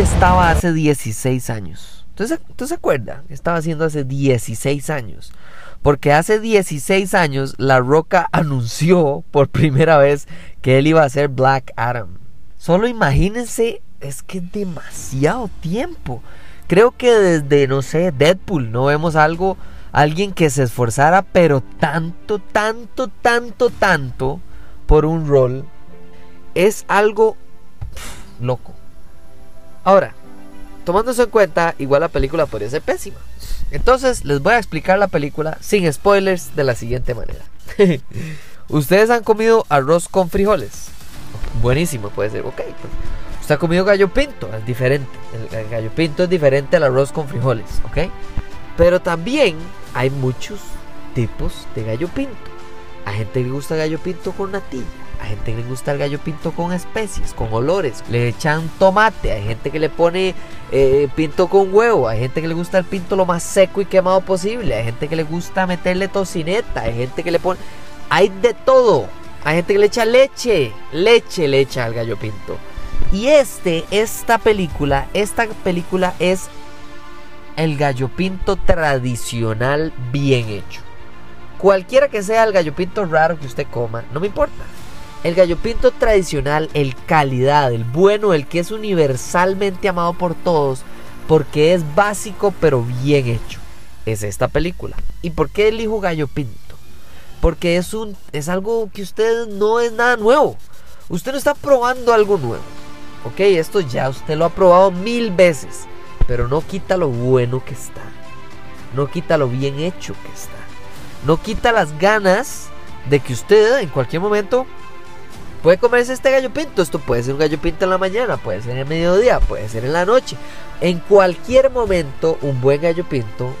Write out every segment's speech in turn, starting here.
Estaba hace 16 años? ¿Usted se, acuerda? ¿Qué estaba haciendo hace 16 años? Porque hace 16 años La Roca anunció por primera vez que él iba a ser Black Adam. Solo imagínense, es que es demasiado tiempo. Creo que desde, no sé, Deadpool no vemos algo, alguien que se esforzara, pero tanto, tanto, tanto, tanto por un rol. Es algo loco. Ahora, tomando eso en cuenta, igual la película podría ser pésima. Entonces, les voy a explicar la película sin spoilers de la siguiente manera. Ustedes han comido arroz con frijoles. Buenísimo, puede ser. Ok. Pues, usted ha comido gallo pinto, es diferente. El, gallo pinto es diferente al arroz con frijoles, ¿ok? Pero también hay muchos tipos de gallo pinto. Hay gente que gusta gallo pinto con natilla hay gente que le gusta el gallo pinto con especies, con olores. Le echan tomate. Hay gente que le pone eh, pinto con huevo. Hay gente que le gusta el pinto lo más seco y quemado posible. Hay gente que le gusta meterle tocineta. Hay gente que le pone... Hay de todo. Hay gente que le echa leche. Leche le echa al gallo pinto. Y este, esta película, esta película es el gallo pinto tradicional bien hecho. Cualquiera que sea el gallo pinto raro que usted coma, no me importa. El gallo pinto tradicional, el calidad, el bueno, el que es universalmente amado por todos, porque es básico pero bien hecho, es esta película. ¿Y por qué elijo gallo pinto? Porque es, un, es algo que usted no es nada nuevo. Usted no está probando algo nuevo. Ok, esto ya usted lo ha probado mil veces, pero no quita lo bueno que está. No quita lo bien hecho que está. No quita las ganas de que usted en cualquier momento puede comerse este gallo pinto. Esto puede ser un gallo pinto en la mañana, puede ser en el mediodía, puede ser en la noche. En cualquier momento, un buen gallo pinto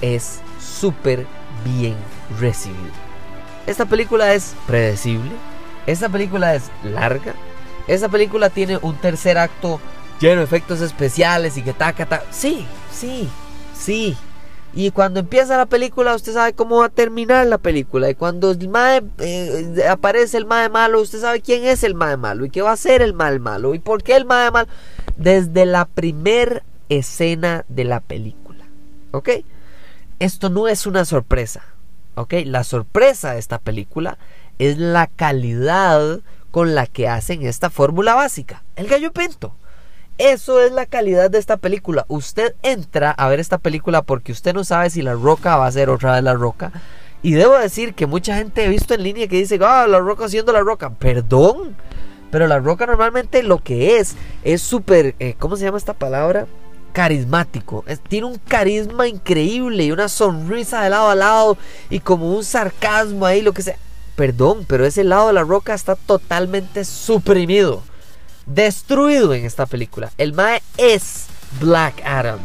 es súper bien recibido. Esta película es predecible. Esta película es larga. Esta película tiene un tercer acto lleno de efectos especiales y que taca, taca. Sí, sí, sí. Y cuando empieza la película, usted sabe cómo va a terminar la película. Y cuando el mae, eh, aparece el mae malo, usted sabe quién es el mae malo y qué va a ser el mal malo y por qué el mae malo. Desde la primer escena de la película. ¿Ok? Esto no es una sorpresa. ¿Ok? La sorpresa de esta película es la calidad con la que hacen esta fórmula básica. El gallo pinto. Eso es la calidad de esta película. Usted entra a ver esta película porque usted no sabe si La Roca va a ser otra vez La Roca. Y debo decir que mucha gente he visto en línea que dice, ah, La Roca haciendo La Roca. Perdón. Pero La Roca normalmente lo que es es súper, eh, ¿cómo se llama esta palabra? Carismático. tiene un carisma increíble y una sonrisa de lado a lado y como un sarcasmo ahí, lo que sea. Perdón, pero ese lado de La Roca está totalmente suprimido destruido en esta película. El Mae es Black Adam.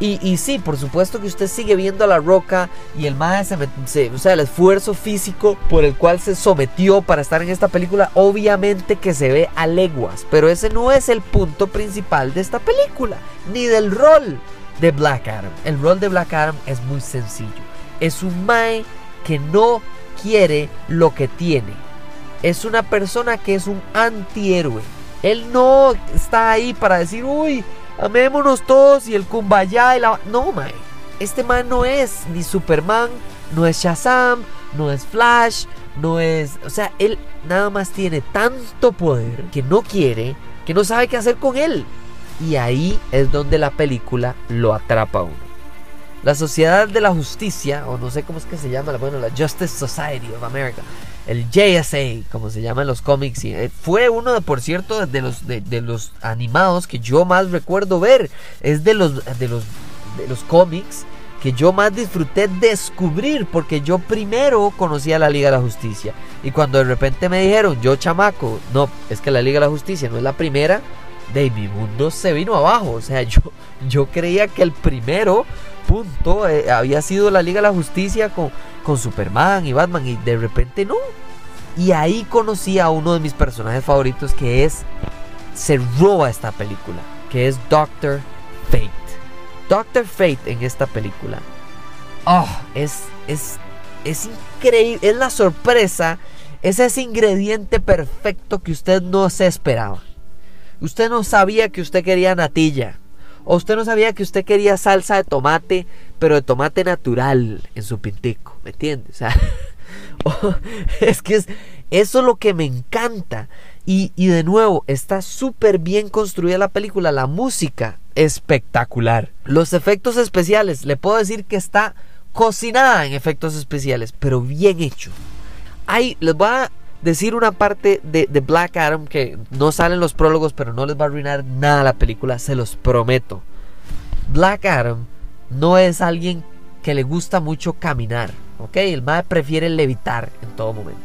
Y, y, sí, por supuesto que usted sigue viendo a la roca y el Mae, se, o sea, el esfuerzo físico por el cual se sometió para estar en esta película, obviamente que se ve a leguas, pero ese no es el punto principal de esta película, ni del rol de Black Adam. El rol de Black Adam es muy sencillo. Es un Mae que no quiere lo que tiene. Es una persona que es un antihéroe él no está ahí para decir, uy, amémonos todos y el kumbaya y la... No, mae. Este man no es ni Superman, no es Shazam, no es Flash, no es... O sea, él nada más tiene tanto poder que no quiere, que no sabe qué hacer con él. Y ahí es donde la película lo atrapa a uno. La Sociedad de la Justicia, o no sé cómo es que se llama, bueno, la Justice Society of America, el JSA, como se llama en los cómics. Eh, fue uno, de, por cierto, de los, de, los animados que yo más recuerdo ver. Es de los, de los, de los cómics que yo más disfruté descubrir, porque yo primero conocía la Liga de la Justicia. Y cuando de repente me dijeron, yo chamaco, no, es que la Liga de la Justicia no es la primera, de mi mundo se vino abajo. O sea, yo, yo creía que el primero punto eh, había sido la Liga de la Justicia con, con Superman y Batman y de repente no. Y ahí conocí a uno de mis personajes favoritos que es, se roba esta película, que es Doctor Fate. Doctor Fate en esta película. Oh, es, es, es increíble, es la sorpresa, es ese ingrediente perfecto que usted no se esperaba. Usted no sabía que usted quería natilla. O usted no sabía que usted quería salsa de tomate, pero de tomate natural en su pintico. ¿Me entiende? O sea, es que es, eso es lo que me encanta. Y, y de nuevo, está súper bien construida la película. La música, espectacular. Los efectos especiales, le puedo decir que está cocinada en efectos especiales, pero bien hecho. Hay, les voy a decir una parte de, Black Adam que no salen los prólogos, pero no les va a arruinar nada la película, se los prometo. Black Adam no es alguien que le gusta mucho caminar, ¿ok? El mae prefiere levitar en todo momento.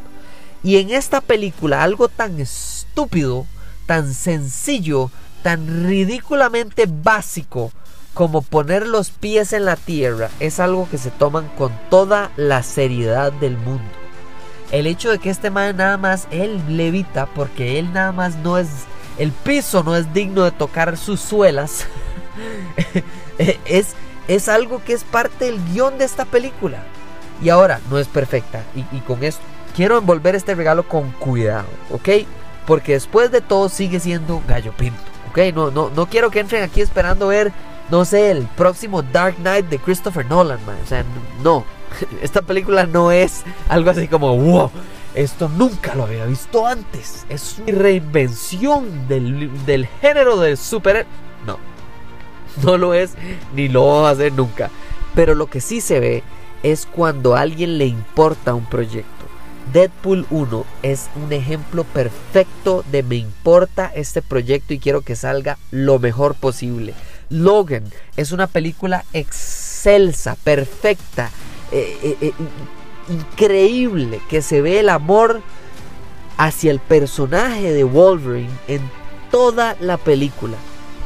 Y en esta película, algo tan estúpido, tan sencillo, tan ridículamente básico como poner los pies en la tierra, es algo que se toman con toda la seriedad del mundo el hecho de que este man nada más él levita porque él nada más no es el piso no es digno de tocar sus suelas es, es algo que es parte del guion de esta película. Y ahora no es perfecta. Y, con esto quiero envolver este regalo con cuidado ok porque después de todo sigue siendo gallo pinto ok no, no, no quiero que entren aquí esperando ver no sé el próximo Dark Knight de Christopher Nolan man. o sea no esta película no es algo así como, wow, esto nunca lo había visto antes. Es una reinvención del, género de super... No, no lo es ni lo va a hacer nunca. Pero lo que sí se ve es cuando a alguien le importa un proyecto. Deadpool 1 es un ejemplo perfecto de me importa este proyecto y quiero que salga lo mejor posible. Logan es una película excelsa, perfecta, eh, eh, increíble que se ve el amor hacia el personaje de Wolverine en toda la película.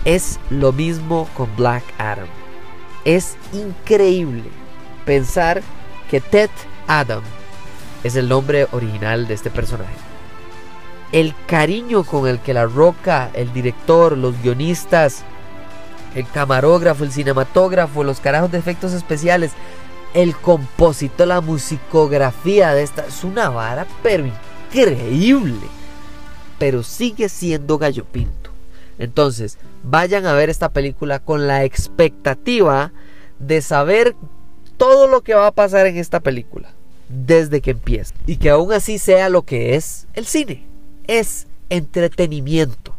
Es lo mismo con Black Adam. Es increíble pensar que Ted Adam es el nombre original de este personaje. El cariño con el que la roca, el director, los guionistas, el camarógrafo, el cinematógrafo, los carajos de efectos especiales el compositor, la musicografía de esta es una vara, pero increíble. Pero sigue siendo gallo pinto. Entonces, vayan a ver esta película con la expectativa de saber todo lo que va a pasar en esta película desde que empieza. Y que aún así sea lo que es el cine. Es entretenimiento.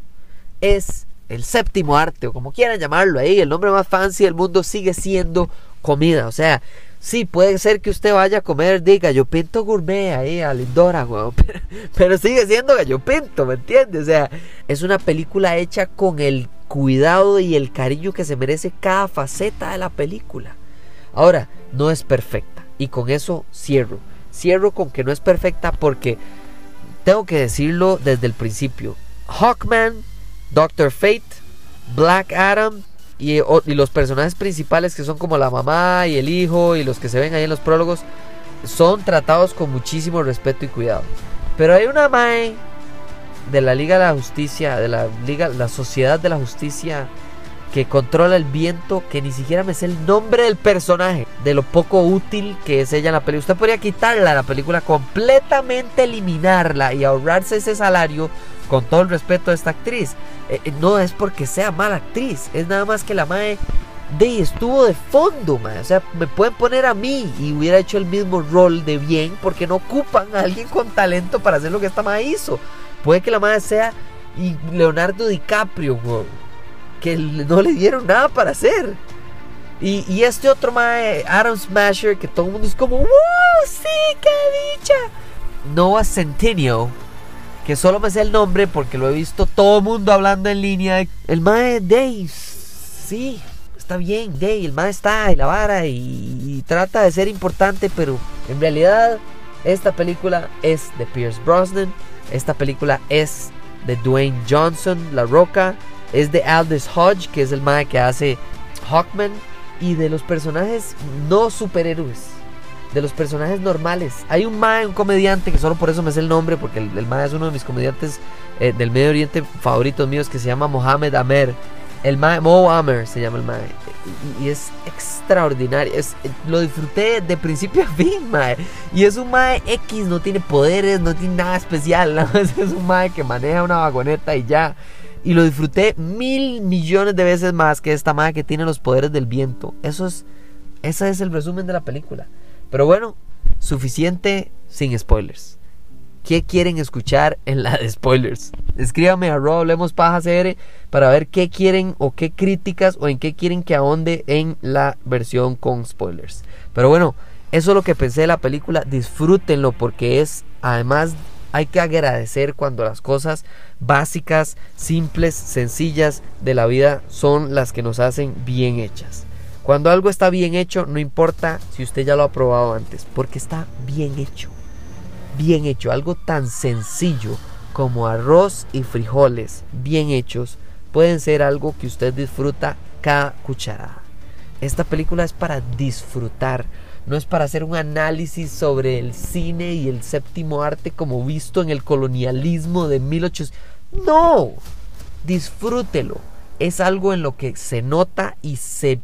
Es el séptimo arte, o como quieran llamarlo ahí. El nombre más fancy del mundo sigue siendo comida. O sea, Sí, puede ser que usted vaya a comer de gallo pinto gourmet ahí a Lindora, weón. Pero, sigue siendo gallo pinto, ¿me entiendes? O sea, es una película hecha con el cuidado y el cariño que se merece cada faceta de la película. Ahora, no es perfecta. Y con eso cierro. Cierro con que no es perfecta porque tengo que decirlo desde el principio. Hawkman, Doctor Fate, Black Adam y, los personajes principales que son como la mamá y el hijo y los que se ven ahí en los prólogos son tratados con muchísimo respeto y cuidado. Pero hay una mae de la Liga de la Justicia, de la Liga, la Sociedad de la Justicia que controla el viento, que ni siquiera me sé el nombre del personaje, de lo poco útil que es ella en la película. Usted podría quitarla la película, completamente eliminarla y ahorrarse ese salario con todo el respeto a esta actriz. Eh, eh, no es porque sea mala actriz, es nada más que la mae de estuvo de fondo, mae. O sea, me pueden poner a mí y hubiera hecho el mismo rol de bien porque no ocupan a alguien con talento para hacer lo que esta mae hizo. Puede que la mae sea Leonardo DiCaprio, que no le dieron nada para hacer. Y, este otro mae, Adam Smasher, que todo el mundo es como, ¡Wow! ¡Sí, qué dicha! Noah Centineo que solo me sé el nombre porque lo he visto todo el mundo hablando en línea. El Mae Day, sí, está bien, Day, el Mae está y la vara y, trata de ser importante, pero en realidad esta película es de Pierce Brosnan, esta película es de Dwayne Johnson, La Roca, es de Aldous Hodge, que es el mae que hace Hawkman. Y de los personajes no superhéroes. De los personajes normales. Hay un mae, un comediante, que solo por eso me sé el nombre, porque el, el es uno de mis comediantes eh, del Medio Oriente favoritos míos, que se llama Mohamed Amer. El mae, Mo Amer se llama el mae. Y, es extraordinario. Es, lo disfruté de principio a fin, mae. Y es un mae X, no tiene poderes, no tiene nada especial. más es un mae que maneja una vagoneta y ya. Y lo disfruté mil millones de veces más que esta mae que tiene los poderes del viento. Eso es. Ese es el resumen de la película. Pero bueno, suficiente sin spoilers. ¿Qué quieren escuchar en la de spoilers? Escríbame a Hablemos Paja CR para ver qué quieren o qué críticas o en qué quieren que ahonde en la versión con spoilers. Pero bueno, eso es lo que pensé de la película. Disfrútenlo porque es, además, hay que agradecer cuando las cosas básicas, simples, sencillas de la vida son las que nos hacen bien hechas. Cuando algo está bien hecho, no importa si usted ya lo ha probado antes, porque está bien hecho bien hecho, algo tan sencillo como arroz y frijoles bien hechos pueden ser algo que usted disfruta cada cucharada. Esta película es para disfrutar, no es para hacer un análisis sobre el cine y el séptimo arte como visto en el colonialismo de 1800. No, disfrútelo. Es algo en lo que se nota y se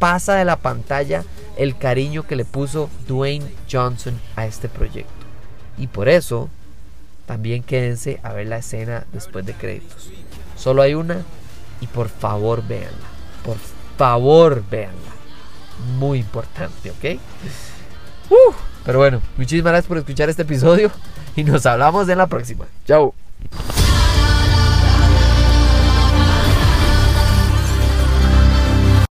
pasa de la pantalla el cariño que le puso Dwayne Johnson a este proyecto. Y por eso, también quédense a ver la escena después de créditos. Solo hay una y por favor véanla. Por favor véanla. Muy importante, ¿ok? Uh, pero bueno, muchísimas gracias por escuchar este episodio y nos hablamos en la próxima. Chao.